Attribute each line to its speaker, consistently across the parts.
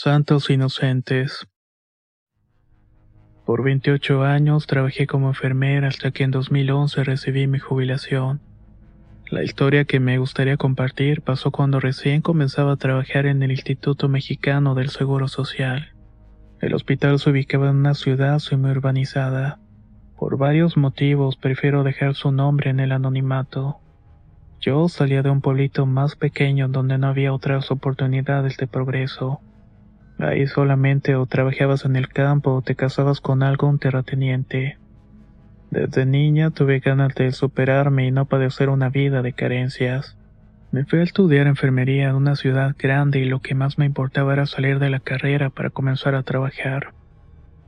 Speaker 1: Santos Inocentes. Por 28 años trabajé como enfermera hasta que en 2011 recibí mi jubilación. La historia que me gustaría compartir pasó cuando recién comenzaba a trabajar en el Instituto Mexicano del Seguro Social. El hospital se ubicaba en una ciudad semi-urbanizada. Por varios motivos prefiero dejar su nombre en el anonimato. Yo salía de un pueblito más pequeño donde no había otras oportunidades de progreso. Ahí solamente o trabajabas en el campo o te casabas con algún terrateniente. Desde niña tuve ganas de superarme y no padecer una vida de carencias. Me fui a estudiar enfermería en una ciudad grande y lo que más me importaba era salir de la carrera para comenzar a trabajar.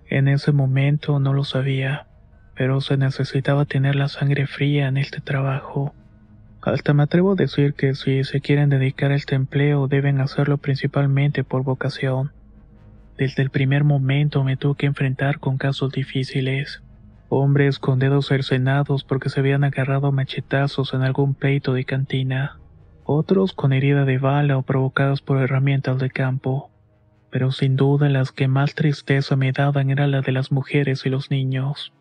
Speaker 1: En ese momento no lo sabía, pero se necesitaba tener la sangre fría en este trabajo. Hasta me atrevo a decir que si se quieren dedicar a este empleo deben hacerlo principalmente por vocación. Desde el primer momento me tuve que enfrentar con casos difíciles. Hombres con dedos cercenados porque se habían agarrado machetazos en algún pleito de cantina. Otros con herida de bala o provocadas por herramientas de campo. Pero sin duda las que más tristeza me daban eran las de las mujeres y los niños.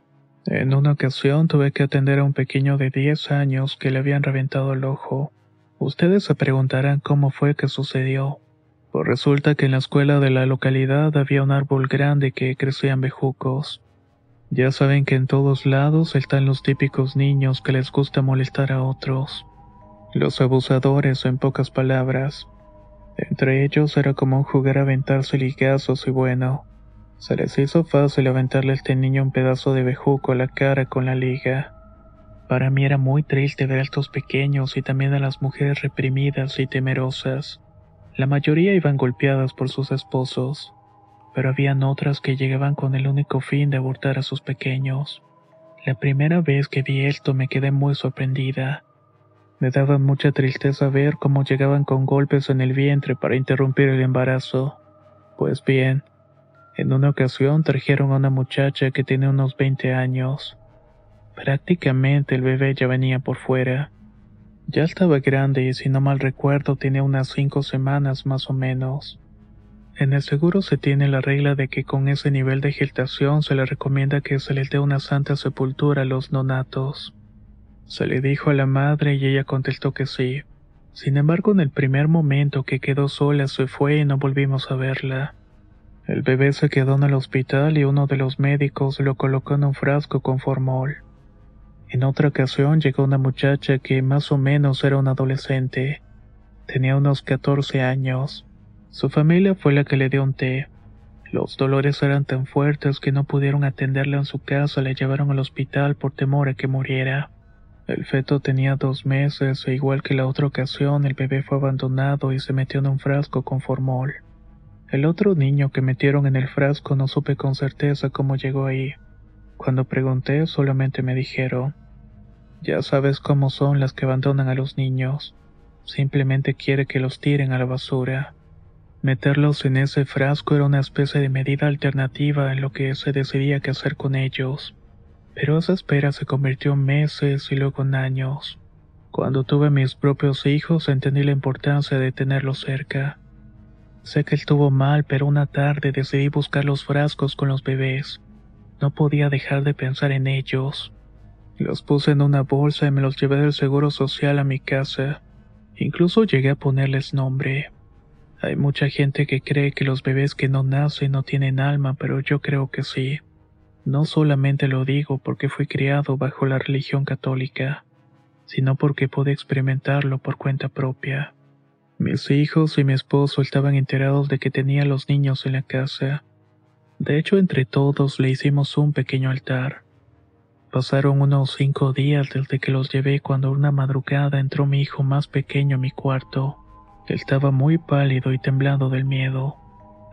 Speaker 1: En una ocasión tuve que atender a un pequeño de 10 años que le habían reventado el ojo. Ustedes se preguntarán cómo fue que sucedió. Pues resulta que en la escuela de la localidad había un árbol grande que crecía en bejucos. Ya saben que en todos lados están los típicos niños que les gusta molestar a otros. Los abusadores, en pocas palabras. Entre ellos era común jugar a aventarse ligazos y bueno, se les hizo fácil aventarle a este niño un pedazo de bejuco a la cara con la liga. Para mí era muy triste ver a estos pequeños y también a las mujeres reprimidas y temerosas. La mayoría iban golpeadas por sus esposos, pero habían otras que llegaban con el único fin de abortar a sus pequeños. La primera vez que vi esto me quedé muy sorprendida. Me daba mucha tristeza ver cómo llegaban con golpes en el vientre para interrumpir el embarazo. Pues bien, en una ocasión trajeron a una muchacha que tenía unos 20 años. Prácticamente el bebé ya venía por fuera. Ya estaba grande y si no mal recuerdo tenía unas cinco semanas más o menos. En el seguro se tiene la regla de que con ese nivel de gestación se le recomienda que se les dé una santa sepultura a los nonatos. Se le dijo a la madre y ella contestó que sí. Sin embargo, en el primer momento que quedó sola se fue y no volvimos a verla. El bebé se quedó en el hospital y uno de los médicos lo colocó en un frasco con formol. En otra ocasión llegó una muchacha que más o menos era una adolescente. Tenía unos 14 años. Su familia fue la que le dio un té. Los dolores eran tan fuertes que no pudieron atenderla en su casa, le llevaron al hospital por temor a que muriera. El feto tenía dos meses e igual que la otra ocasión el bebé fue abandonado y se metió en un frasco con formol. El otro niño que metieron en el frasco no supe con certeza cómo llegó ahí. Cuando pregunté solamente me dijeron, ya sabes cómo son las que abandonan a los niños, simplemente quiere que los tiren a la basura. Meterlos en ese frasco era una especie de medida alternativa en lo que se decidía qué hacer con ellos. Pero esa espera se convirtió en meses y luego en años. Cuando tuve mis propios hijos entendí la importancia de tenerlos cerca. Sé que estuvo mal, pero una tarde decidí buscar los frascos con los bebés. No podía dejar de pensar en ellos. Los puse en una bolsa y me los llevé del seguro social a mi casa. Incluso llegué a ponerles nombre. Hay mucha gente que cree que los bebés que no nacen no tienen alma, pero yo creo que sí. No solamente lo digo porque fui criado bajo la religión católica, sino porque pude experimentarlo por cuenta propia. Mis hijos y mi esposo estaban enterados de que tenía a los niños en la casa. De hecho, entre todos le hicimos un pequeño altar. Pasaron unos cinco días desde que los llevé cuando una madrugada entró mi hijo más pequeño a mi cuarto. Estaba muy pálido y temblando del miedo.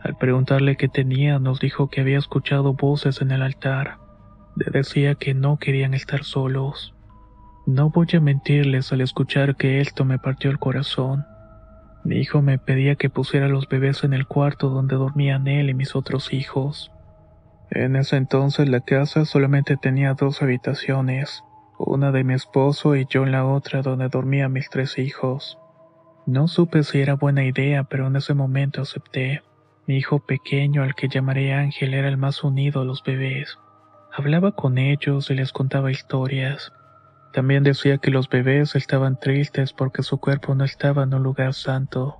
Speaker 1: Al preguntarle qué tenía, nos dijo que había escuchado voces en el altar. Le decía que no querían estar solos. No voy a mentirles al escuchar que esto me partió el corazón. Mi hijo me pedía que pusiera los bebés en el cuarto donde dormían él y mis otros hijos. En ese entonces la casa solamente tenía dos habitaciones, una de mi esposo y yo en la otra donde dormían mis tres hijos. No supe si era buena idea, pero en ese momento acepté. Mi hijo pequeño, al que llamaré Ángel, era el más unido a los bebés. Hablaba con ellos y les contaba historias. También decía que los bebés estaban tristes porque su cuerpo no estaba en un lugar santo.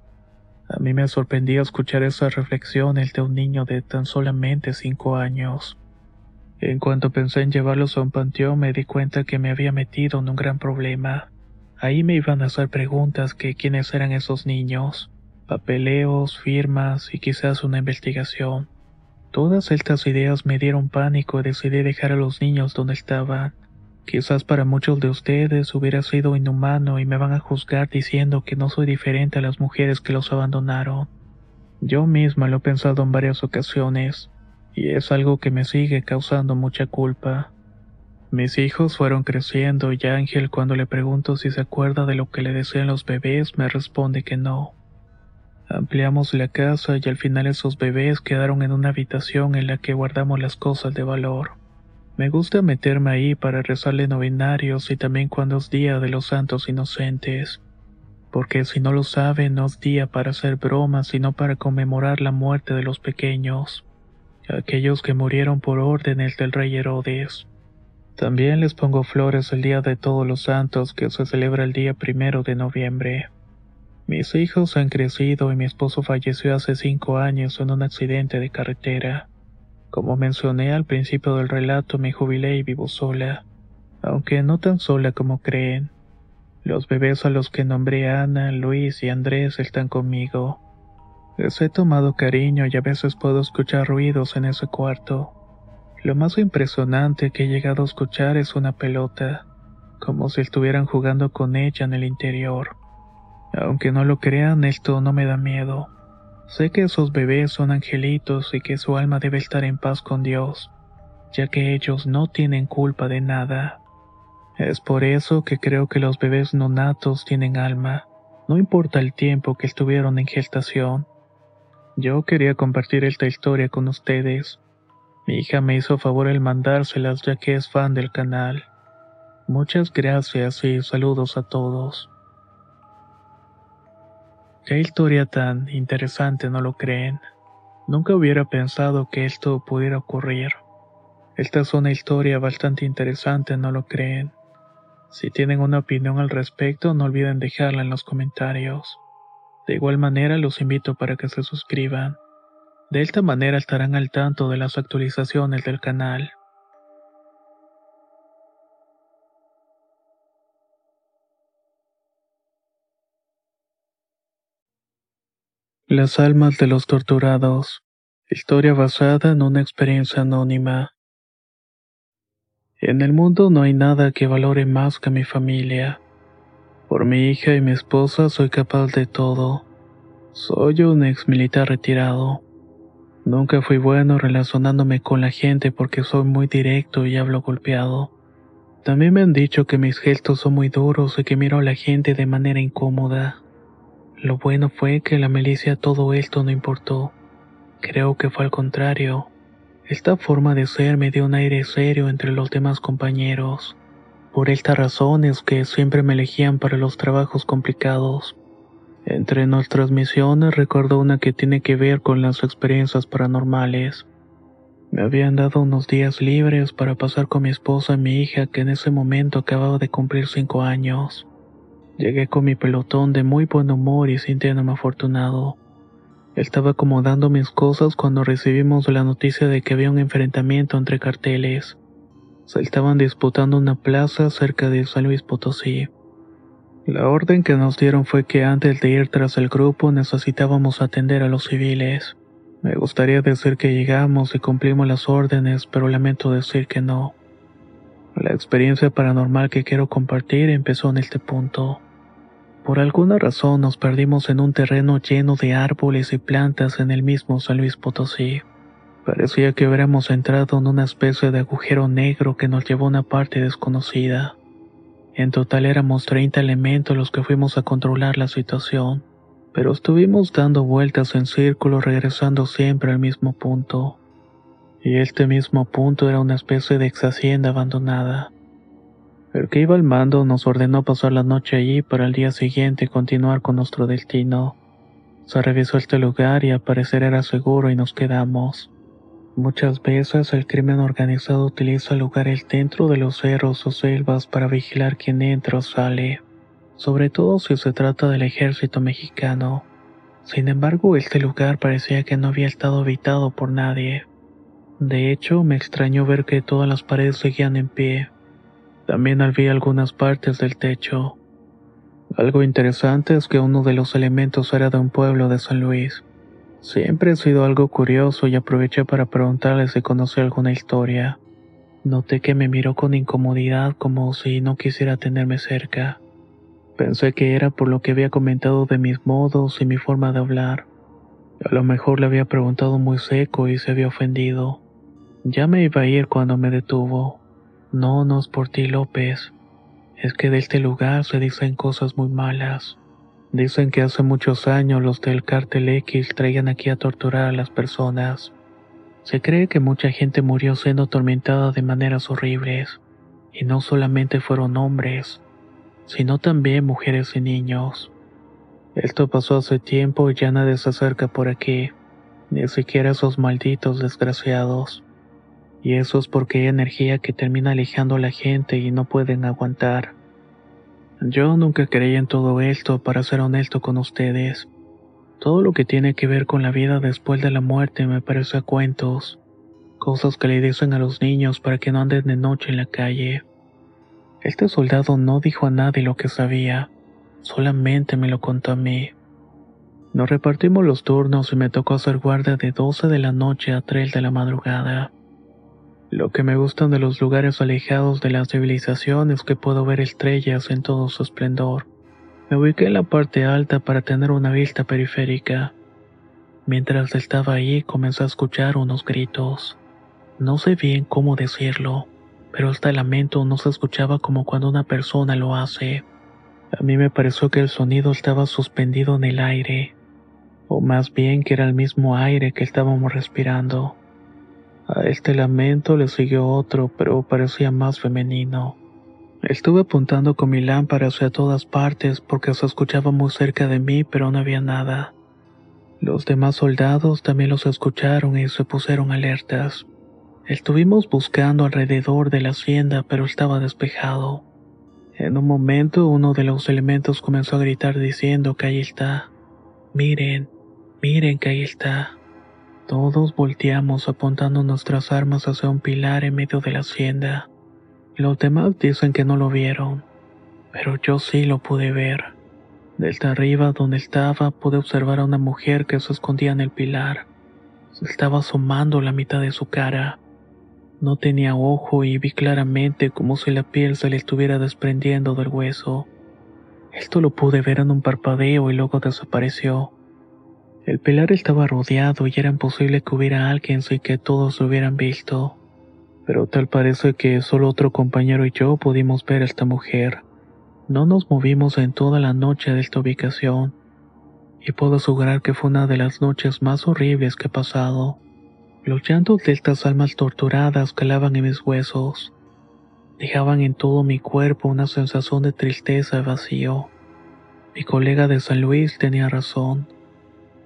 Speaker 1: A mí me sorprendía escuchar esas reflexiones de un niño de tan solamente cinco años. En cuanto pensé en llevarlos a un panteón me di cuenta que me había metido en un gran problema. Ahí me iban a hacer preguntas que quiénes eran esos niños papeleos, firmas y quizás una investigación. Todas estas ideas me dieron pánico y decidí dejar a los niños donde estaban. Quizás para muchos de ustedes hubiera sido inhumano y me van a juzgar diciendo que no soy diferente a las mujeres que los abandonaron. Yo misma lo he pensado en varias ocasiones, y es algo que me sigue causando mucha culpa. Mis hijos fueron creciendo y Ángel cuando le pregunto si se acuerda de lo que le desean los bebés me responde que no. Ampliamos la casa y al final esos bebés quedaron en una habitación en la que guardamos las cosas de valor. Me gusta meterme ahí para rezarle novenarios y también cuando es día de los santos inocentes. Porque si no lo saben, no es día para hacer bromas, sino para conmemorar la muerte de los pequeños, aquellos que murieron por órdenes del rey Herodes. También les pongo flores el día de todos los santos que se celebra el día primero de noviembre. Mis hijos han crecido y mi esposo falleció hace cinco años en un accidente de carretera. Como mencioné al principio del relato, me jubilé y vivo sola, aunque no tan sola como creen. Los bebés a los que nombré Ana, Luis y Andrés están conmigo. Les he tomado cariño y a veces puedo escuchar ruidos en ese cuarto. Lo más impresionante que he llegado a escuchar es una pelota, como si estuvieran jugando con ella en el interior. Aunque no lo crean, esto no me da miedo. Sé que esos bebés son angelitos y que su alma debe estar en paz con Dios, ya que ellos no tienen culpa de nada. Es por eso que creo que los bebés no natos tienen alma, no importa el tiempo que estuvieron en gestación. Yo quería compartir esta historia con ustedes. Mi hija me hizo favor el mandárselas ya que es fan del canal. Muchas gracias y saludos a todos. Qué historia tan interesante, ¿no lo creen? Nunca hubiera pensado que esto pudiera ocurrir. Esta es una historia bastante interesante, ¿no lo creen? Si tienen una opinión al respecto, no olviden dejarla en los comentarios. De igual manera, los invito para que se suscriban. De esta manera estarán al tanto de las actualizaciones del canal. Las almas de los torturados. Historia basada en una experiencia anónima. En el mundo no hay nada que valore más que mi familia. Por mi hija y mi esposa soy capaz de todo. Soy un ex militar retirado. Nunca fui bueno relacionándome con la gente porque soy muy directo y hablo golpeado. También me han dicho que mis gestos son muy duros y que miro a la gente de manera incómoda. Lo bueno fue que la milicia todo esto no importó. Creo que fue al contrario. Esta forma de ser me dio un aire serio entre los demás compañeros. Por esta razón es que siempre me elegían para los trabajos complicados. Entre nuestras misiones recuerdo una que tiene que ver con las experiencias paranormales. Me habían dado unos días libres para pasar con mi esposa y mi hija que en ese momento acababa de cumplir cinco años. Llegué con mi pelotón de muy buen humor y sintiéndome afortunado. Estaba acomodando mis cosas cuando recibimos la noticia de que había un enfrentamiento entre carteles. Se estaban disputando una plaza cerca de San Luis Potosí. La orden que nos dieron fue que antes de ir tras el grupo necesitábamos atender a los civiles. Me gustaría decir que llegamos y cumplimos las órdenes, pero lamento decir que no. La experiencia paranormal que quiero compartir empezó en este punto. Por alguna razón nos perdimos en un terreno lleno de árboles y plantas en el mismo San Luis Potosí. Parecía que hubiéramos entrado en una especie de agujero negro que nos llevó a una parte desconocida. En total éramos 30 elementos los que fuimos a controlar la situación, pero estuvimos dando vueltas en círculo regresando siempre al mismo punto. Y este mismo punto era una especie de ex hacienda abandonada. El que iba al mando nos ordenó pasar la noche allí para el día siguiente continuar con nuestro destino. Se revisó este lugar y al parecer era seguro y nos quedamos. Muchas veces el crimen organizado utiliza lugares dentro de los cerros o selvas para vigilar quién entra o sale, sobre todo si se trata del ejército mexicano. Sin embargo, este lugar parecía que no había estado habitado por nadie. De hecho, me extrañó ver que todas las paredes seguían en pie. También vi algunas partes del techo. Algo interesante es que uno de los elementos era de un pueblo de San Luis. Siempre he sido algo curioso y aproveché para preguntarle si conocía alguna historia. Noté que me miró con incomodidad como si no quisiera tenerme cerca. Pensé que era por lo que había comentado de mis modos y mi forma de hablar. A lo mejor le había preguntado muy seco y se había ofendido. Ya me iba a ir cuando me detuvo. No, no es por ti, López. Es que de este lugar se dicen cosas muy malas. Dicen que hace muchos años los del cártel X traían aquí a torturar a las personas. Se cree que mucha gente murió siendo atormentada de maneras horribles. Y no solamente fueron hombres, sino también mujeres y niños. Esto pasó hace tiempo y ya nadie se acerca por aquí, ni siquiera esos malditos desgraciados. Y eso es porque hay energía que termina alejando a la gente y no pueden aguantar. Yo nunca creí en todo esto, para ser honesto con ustedes. Todo lo que tiene que ver con la vida después de la muerte me parece a cuentos, cosas que le dicen a los niños para que no anden de noche en la calle. Este soldado no dijo a nadie lo que sabía, solamente me lo contó a mí. Nos repartimos los turnos y me tocó hacer guardia de 12 de la noche a 3 de la madrugada. Lo que me gustan de los lugares alejados de la civilización es que puedo ver estrellas en todo su esplendor. Me ubiqué en la parte alta para tener una vista periférica. Mientras estaba ahí comencé a escuchar unos gritos. No sé bien cómo decirlo, pero este lamento no se escuchaba como cuando una persona lo hace. A mí me pareció que el sonido estaba suspendido en el aire, o más bien que era el mismo aire que estábamos respirando. A este lamento le siguió otro, pero parecía más femenino. Estuve apuntando con mi lámpara hacia todas partes porque se escuchaba muy cerca de mí, pero no había nada. Los demás soldados también los escucharon y se pusieron alertas. Estuvimos buscando alrededor de la hacienda, pero estaba despejado. En un momento uno de los elementos comenzó a gritar diciendo que ahí está. Miren, miren que ahí está. Todos volteamos apuntando nuestras armas hacia un pilar en medio de la hacienda. Los demás dicen que no lo vieron, pero yo sí lo pude ver. Desde arriba donde estaba pude observar a una mujer que se escondía en el pilar. Se estaba asomando la mitad de su cara. No tenía ojo y vi claramente como si la piel se le estuviera desprendiendo del hueso. Esto lo pude ver en un parpadeo y luego desapareció. El pilar estaba rodeado y era imposible que hubiera alguien sin que todos lo hubieran visto. Pero tal parece que solo otro compañero y yo pudimos ver a esta mujer. No nos movimos en toda la noche de esta ubicación, y puedo asegurar que fue una de las noches más horribles que he pasado. Los llantos de estas almas torturadas calaban en mis huesos. Dejaban en todo mi cuerpo una sensación de tristeza y vacío. Mi colega de San Luis tenía razón.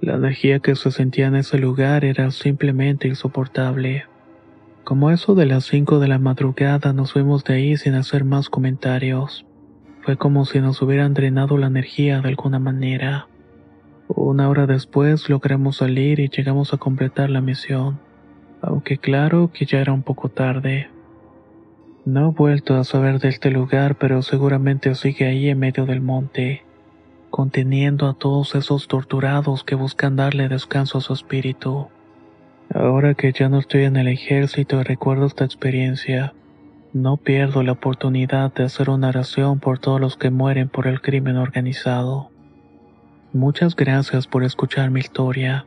Speaker 1: La energía que se sentía en ese lugar era simplemente insoportable. Como eso de las 5 de la madrugada nos fuimos de ahí sin hacer más comentarios. Fue como si nos hubieran drenado la energía de alguna manera. Una hora después logramos salir y llegamos a completar la misión, aunque claro que ya era un poco tarde. No he vuelto a saber de este lugar, pero seguramente sigue ahí en medio del monte, conteniendo a todos esos torturados que buscan darle descanso a su espíritu. Ahora que ya no estoy en el ejército y recuerdo esta experiencia, no pierdo la oportunidad de hacer una oración por todos los que mueren por el crimen organizado. Muchas gracias por escuchar mi historia.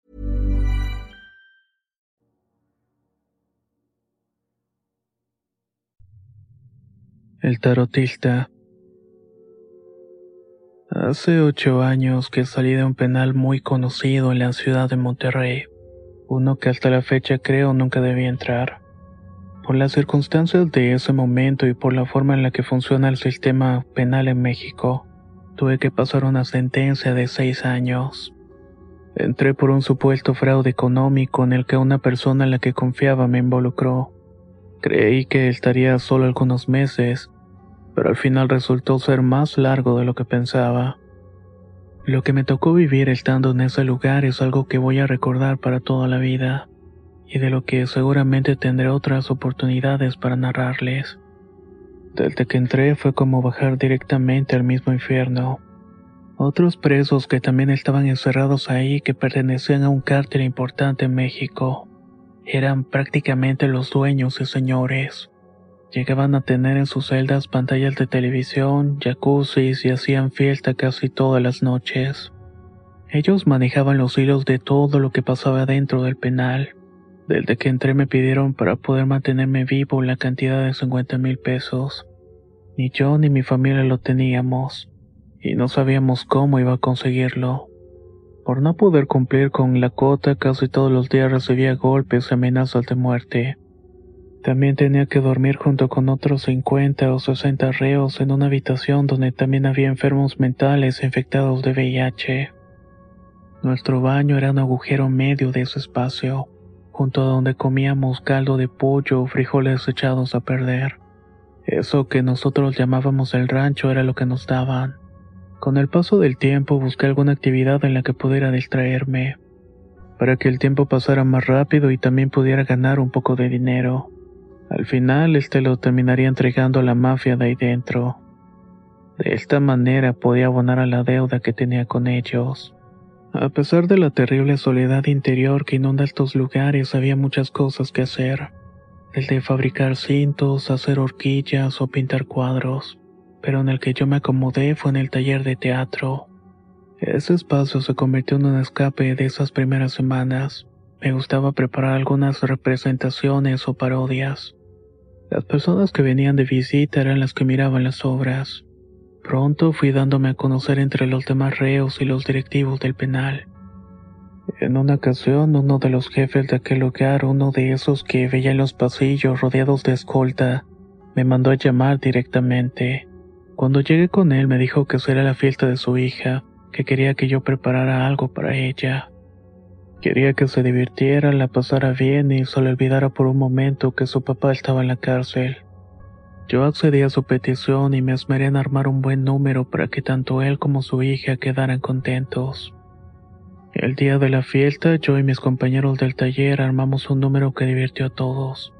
Speaker 1: El tarotista. Hace ocho años que salí de un penal muy conocido en la ciudad de Monterrey, uno que hasta la fecha creo nunca debía entrar. Por las circunstancias de ese momento y por la forma en la que funciona el sistema penal en México, tuve que pasar una sentencia de seis años. Entré por un supuesto fraude económico en el que una persona en la que confiaba me involucró. Creí que estaría solo algunos meses, pero al final resultó ser más largo de lo que pensaba. Lo que me tocó vivir estando en ese lugar es algo que voy a recordar para toda la vida, y de lo que seguramente tendré otras oportunidades para narrarles. Desde que entré fue como bajar directamente al mismo infierno. Otros presos que también estaban encerrados ahí que pertenecían a un cártel importante en México eran prácticamente los dueños y señores. Llegaban a tener en sus celdas pantallas de televisión, jacuzzis y hacían fiesta casi todas las noches. Ellos manejaban los hilos de todo lo que pasaba dentro del penal. Desde que entré me pidieron para poder mantenerme vivo la cantidad de 50 mil pesos. Ni yo ni mi familia lo teníamos, y no sabíamos cómo iba a conseguirlo. Por no poder cumplir con la cuota, casi todos los días recibía golpes y amenazas de muerte. También tenía que dormir junto con otros 50 o 60 reos en una habitación donde también había enfermos mentales infectados de VIH. Nuestro baño era un agujero medio de ese espacio, junto a donde comíamos caldo de pollo o frijoles echados a perder. Eso que nosotros llamábamos el rancho era lo que nos daban. Con el paso del tiempo busqué alguna actividad en la que pudiera distraerme, para que el tiempo pasara más rápido y también pudiera ganar un poco de dinero. Al final, este lo terminaría entregando a la mafia de ahí dentro. De esta manera podía abonar a la deuda que tenía con ellos. A pesar de la terrible soledad interior que inunda estos lugares, había muchas cosas que hacer. Desde fabricar cintos, hacer horquillas o pintar cuadros. Pero en el que yo me acomodé fue en el taller de teatro. Ese espacio se convirtió en un escape de esas primeras semanas. Me gustaba preparar algunas representaciones o parodias. Las personas que venían de visita eran las que miraban las obras. Pronto fui dándome a conocer entre los demás reos y los directivos del penal. En una ocasión, uno de los jefes de aquel lugar, uno de esos que veía en los pasillos rodeados de escolta, me mandó a llamar directamente. Cuando llegué con él me dijo que sería la fiesta de su hija, que quería que yo preparara algo para ella. Quería que se divirtiera, la pasara bien y se le olvidara por un momento que su papá estaba en la cárcel. Yo accedí a su petición y me esmeré en armar un buen número para que tanto él como su hija quedaran contentos. El día de la fiesta, yo y mis compañeros del taller armamos un número que divirtió a todos.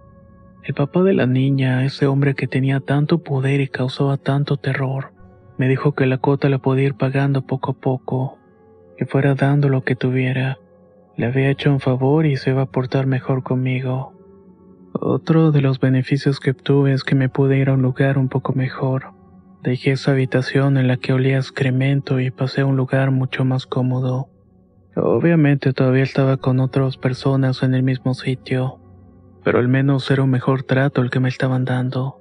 Speaker 1: El papá de la niña, ese hombre que tenía tanto poder y causaba tanto terror, Me dijo que la cuota la podía ir pagando poco a poco, que fuera dando lo que tuviera. Le había hecho un favor y se iba a portar mejor conmigo. Otro de los beneficios que obtuve es que me pude ir a un lugar un poco mejor. Dejé esa habitación en la que olía excremento y pasé a un lugar mucho más cómodo. Obviamente todavía estaba con otras personas en el mismo sitio, pero al menos era un mejor trato el que me estaban dando.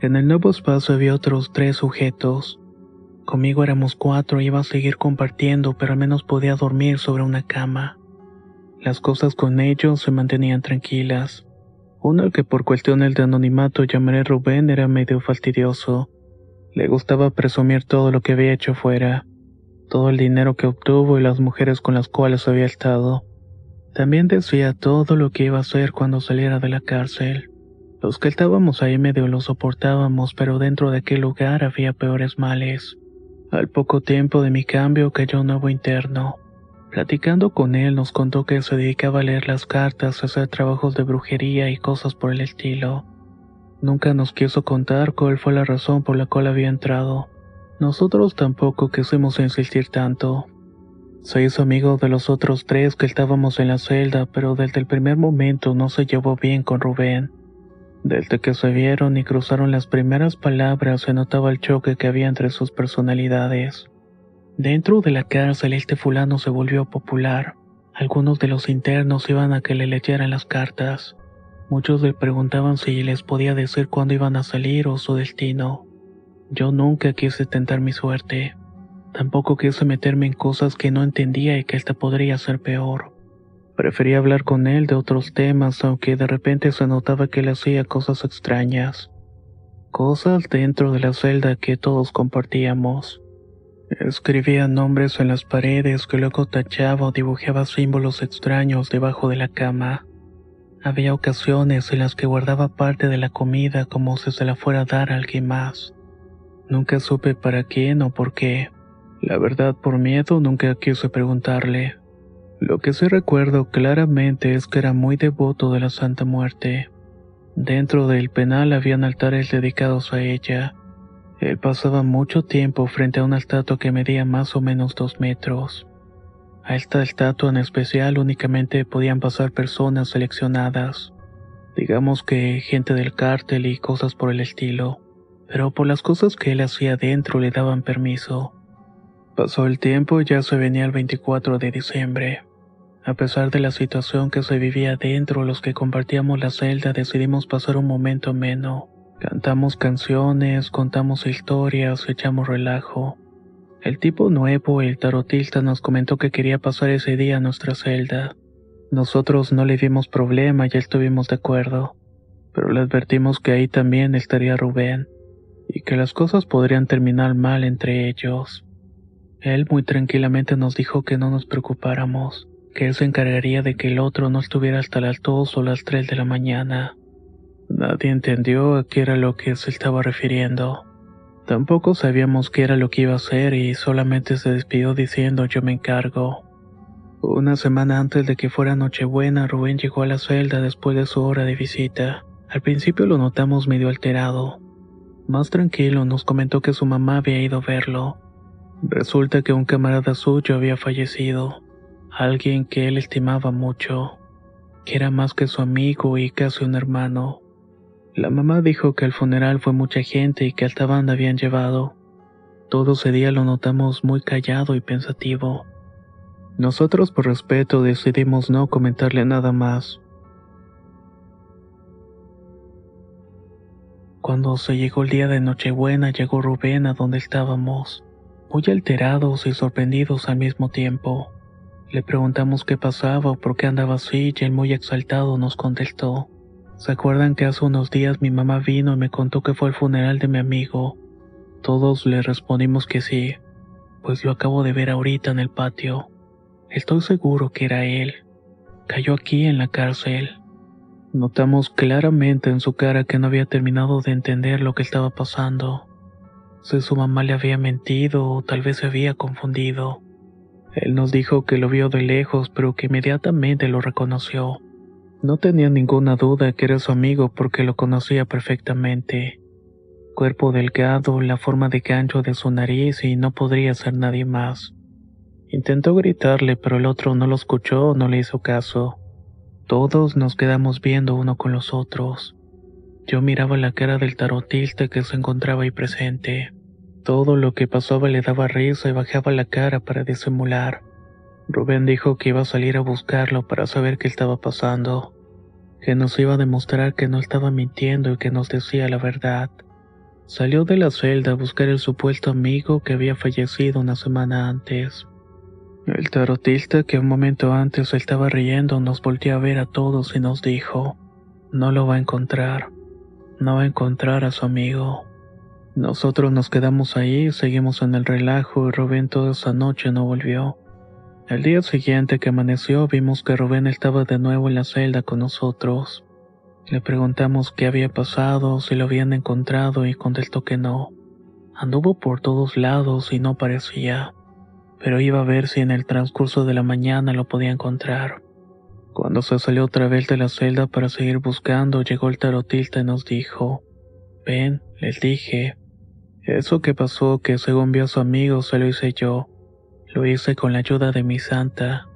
Speaker 1: En el nuevo espacio había otros tres sujetos. Conmigo éramos cuatro y iba a seguir compartiendo, pero al menos podía dormir sobre una cama. Las cosas con ellos se mantenían tranquilas. Uno al que por cuestiones de anonimato llamaré Rubén era medio fastidioso. Le gustaba presumir todo lo que había hecho fuera, todo el dinero que obtuvo y las mujeres con las cuales había estado. También decía todo lo que iba a hacer cuando saliera de la cárcel. Los que estábamos ahí medio lo soportábamos, pero dentro de aquel lugar había peores males. Al poco tiempo de mi cambio cayó un nuevo interno. Platicando con él nos contó que se dedicaba a leer las cartas, a hacer trabajos de brujería y cosas por el estilo. Nunca nos quiso contar cuál fue la razón por la cual había entrado. Nosotros tampoco quisimos insistir tanto. Se hizo amigo de los otros tres que estábamos en la celda, pero desde el primer momento no se llevó bien con Rubén. Desde que se vieron y cruzaron las primeras palabras se notaba el choque que había entre sus personalidades. Dentro de la cárcel este fulano se volvió popular. Algunos de los internos iban a que le leyeran las cartas. Muchos le preguntaban si les podía decir cuándo iban a salir o su destino. Yo nunca quise tentar mi suerte. Tampoco quise meterme en cosas que no entendía y que esta podría ser peor. Prefería hablar con él de otros temas, aunque de repente se notaba que él hacía cosas extrañas. Cosas dentro de la celda que todos compartíamos. Escribía nombres en las paredes que luego tachaba o dibujaba símbolos extraños debajo de la cama. Había ocasiones en las que guardaba parte de la comida como si se la fuera a dar a alguien más. Nunca supe para quién o por qué. La verdad, por miedo nunca quise preguntarle. Lo que sí recuerdo claramente es que era muy devoto de la Santa Muerte. Dentro del penal habían altares dedicados a ella. Él pasaba mucho tiempo frente a una estatua que medía más o menos dos metros. A esta estatua en especial únicamente podían pasar personas seleccionadas, digamos que gente del cártel y cosas por el estilo, pero por las cosas que él hacía dentro le daban permiso. Pasó el tiempo y ya se venía el 24 de diciembre. A pesar de la situación que se vivía dentro, los que compartíamos la celda decidimos pasar un momento ameno. Cantamos canciones, contamos historias, echamos relajo. El tipo nuevo, el tarotista, nos comentó que quería pasar ese día a nuestra celda. Nosotros no le dimos problema, ya estuvimos de acuerdo, pero le advertimos que ahí también estaría Rubén, y que las cosas podrían terminar mal entre ellos. Él muy tranquilamente nos dijo que no nos preocupáramos, que él se encargaría de que el otro no estuviera hasta las dos o las tres de la mañana. Nadie entendió a qué era lo que se estaba refiriendo. Tampoco sabíamos qué era lo que iba a hacer y solamente se despidió diciendo yo me encargo. Una semana antes de que fuera Nochebuena, Rubén llegó a la celda después de su hora de visita. Al principio lo notamos medio alterado. Más tranquilo nos comentó que su mamá había ido a verlo. Resulta que un camarada suyo había fallecido, alguien que él estimaba mucho, que era más que su amigo y casi un hermano. La mamá dijo que al funeral fue mucha gente y que alta banda habían llevado. Todo ese día lo notamos muy callado y pensativo. Nosotros por respeto decidimos no comentarle nada más. Cuando se llegó el día de Nochebuena llegó Rubén a donde estábamos, muy alterados y sorprendidos al mismo tiempo. Le preguntamos qué pasaba o por qué andaba así y él muy exaltado nos contestó. ¿Se acuerdan que hace unos días mi mamá vino y me contó que fue el funeral de mi amigo? Todos le respondimos que sí, pues lo acabo de ver ahorita en el patio. Estoy seguro que era él. Cayó aquí en la cárcel. Notamos claramente en su cara que no había terminado de entender lo que estaba pasando. Si su mamá le había mentido o tal vez se había confundido. Él nos dijo que lo vio de lejos, pero que inmediatamente lo reconoció. No tenía ninguna duda que era su amigo porque lo conocía perfectamente. Cuerpo delgado, la forma de gancho de su nariz y no podría ser nadie más. Intentó gritarle, pero el otro no lo escuchó o no le hizo caso. Todos nos quedamos viendo uno con los otros. Yo miraba la cara del tarotista que se encontraba ahí presente. Todo lo que pasaba le daba risa y bajaba la cara para disimular. Rubén dijo que iba a salir a buscarlo para saber qué estaba pasando, que nos iba a demostrar que no estaba mintiendo y que nos decía la verdad. Salió de la celda a buscar el supuesto amigo que había fallecido una semana antes. El tarotista que un momento antes estaba riendo nos volvió a ver a todos y nos dijo, no lo va a encontrar, no va a encontrar a su amigo. Nosotros nos quedamos ahí, seguimos en el relajo y Rubén toda esa noche no volvió. El día siguiente que amaneció vimos que Rubén estaba de nuevo en la celda con nosotros. Le preguntamos qué había pasado, si lo habían encontrado y contestó que no. Anduvo por todos lados y no parecía pero iba a ver si en el transcurso de la mañana lo podía encontrar. Cuando se salió otra vez de la celda para seguir buscando, llegó el tarotista y nos dijo, Ven, les dije, eso que pasó que según vio a su amigo se lo hice yo, lo hice con la ayuda de mi santa.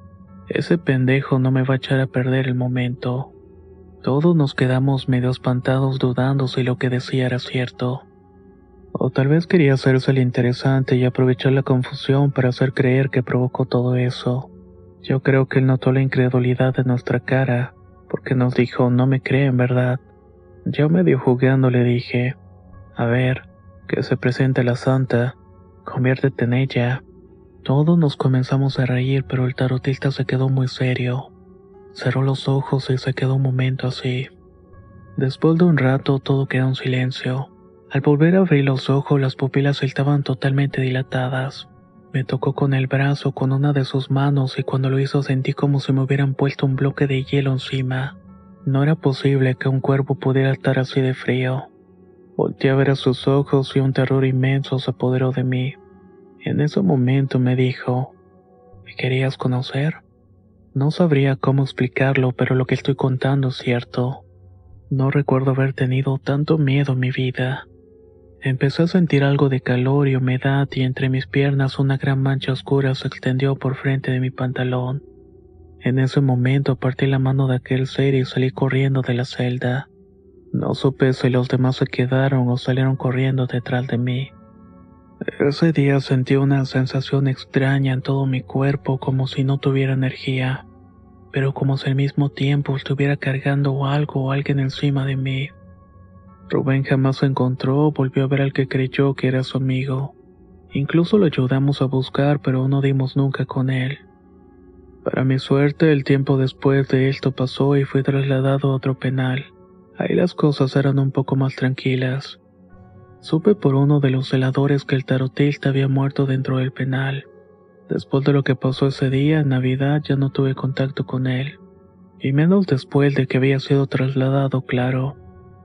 Speaker 1: Ese pendejo no me va a echar a perder el momento. Todos nos quedamos medio espantados dudando si lo que decía era cierto. O tal vez quería hacerse el interesante y aprovechar la confusión para hacer creer que provocó todo eso. Yo creo que él notó la incredulidad de nuestra cara, porque nos dijo, no me creen, ¿verdad? Yo medio jugando le dije, a ver, que se presente la santa, conviértete en ella. Todos nos comenzamos a reír, pero el tarotista se quedó muy serio. Cerró los ojos y se quedó un momento así. Después de un rato todo quedó en silencio. Al volver a abrir los ojos las pupilas estaban totalmente dilatadas. Me tocó con el brazo con una de sus manos y cuando lo hizo sentí como si me hubieran puesto un bloque de hielo encima. No era posible que un cuerpo pudiera estar así de frío. Volté a ver a sus ojos y un terror inmenso se apoderó de mí. En ese momento me dijo, ¿me querías conocer? No sabría cómo explicarlo, pero lo que estoy contando es cierto. No recuerdo haber tenido tanto miedo en mi vida. Empecé a sentir algo de calor y humedad y entre mis piernas una gran mancha oscura se extendió por frente de mi pantalón. En ese momento partí la mano de aquel ser y salí corriendo de la celda. No supe si los demás se quedaron o salieron corriendo detrás de mí. Ese día sentí una sensación extraña en todo mi cuerpo como si no tuviera energía, pero como si al mismo tiempo estuviera cargando algo o alguien encima de mí. Rubén jamás se encontró volvió a ver al que creyó que era su amigo. Incluso lo ayudamos a buscar, pero no dimos nunca con él. Para mi suerte, el tiempo después de esto pasó y fui trasladado a otro penal. Ahí las cosas eran un poco más tranquilas. Supe por uno de los celadores que el tarotista había muerto dentro del penal. Después de lo que pasó ese día, en Navidad, ya no tuve contacto con él. Y menos después de que había sido trasladado, claro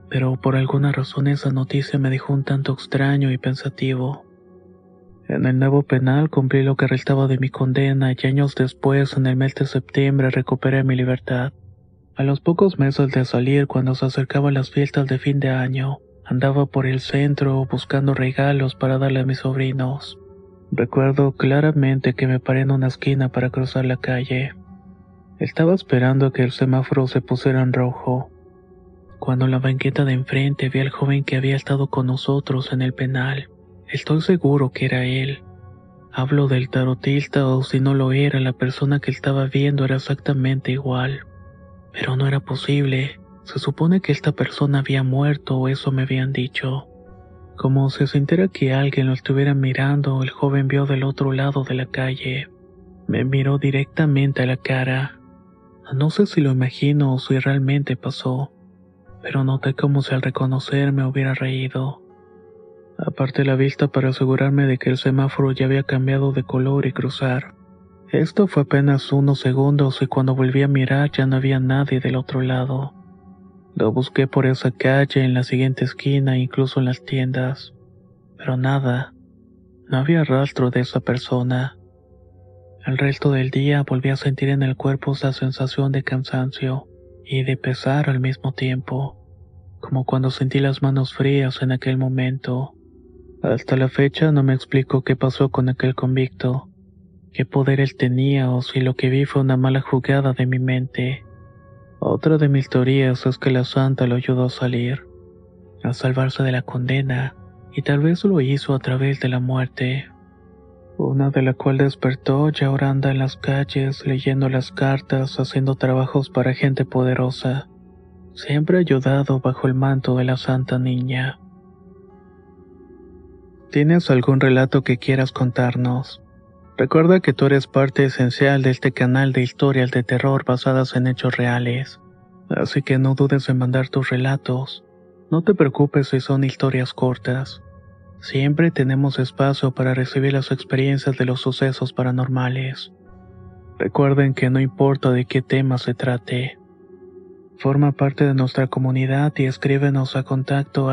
Speaker 1: pero por alguna razón esa noticia me dejó un tanto extraño y pensativo. En el nuevo penal cumplí lo que restaba de mi condena y años después, en el mes de septiembre, recuperé mi libertad. A los pocos meses de salir, cuando se acercaban las fiestas de fin de año, andaba por el centro buscando regalos para darle a mis sobrinos. Recuerdo claramente que me paré en una esquina para cruzar la calle. Estaba esperando que el semáforo se pusiera en rojo cuando la banqueta de enfrente vi al joven que había estado con nosotros en el penal. Estoy seguro que era él. Hablo del tarotista o si no lo era, la persona que estaba viendo era exactamente igual. Pero no era posible. Se supone que esta persona había muerto o eso me habían dicho. Como si sintiera que alguien lo estuviera mirando, el joven vio del otro lado de la calle. Me miró directamente a la cara. No sé si lo imagino o si realmente pasó pero noté como si al reconocerme hubiera reído. Aparte la vista para asegurarme de que el semáforo ya había cambiado de color y cruzar. Esto fue apenas unos segundos y cuando volví a mirar ya no había nadie del otro lado. Lo busqué por esa calle, en la siguiente esquina, incluso en las tiendas. Pero nada. No había rastro de esa persona. El resto del día volví a sentir en el cuerpo esa sensación de cansancio y de pesar al mismo tiempo. como cuando sentí las manos frías en aquel momento. Hasta la fecha no me explico qué pasó con aquel convicto, qué poder él tenía o si lo que vi fue una mala jugada de mi mente. Otra de mis teorías es que la santa lo ayudó a salir, a salvarse de la condena, y tal vez lo hizo a través de la muerte. Una de la cual despertó y ahora anda en las calles leyendo las cartas, haciendo trabajos para gente poderosa, siempre ayudado bajo el manto de la Santa Niña. ¿Tienes algún relato que quieras contarnos? Recuerda que tú eres parte esencial de este canal de historias de terror basadas en hechos reales, así que no dudes en mandar tus relatos. No te preocupes si son historias cortas. Siempre tenemos espacio para recibir las experiencias de los sucesos paranormales. Recuerden que no importa de qué tema se trate. Forma parte de nuestra comunidad y escríbenos a contacto.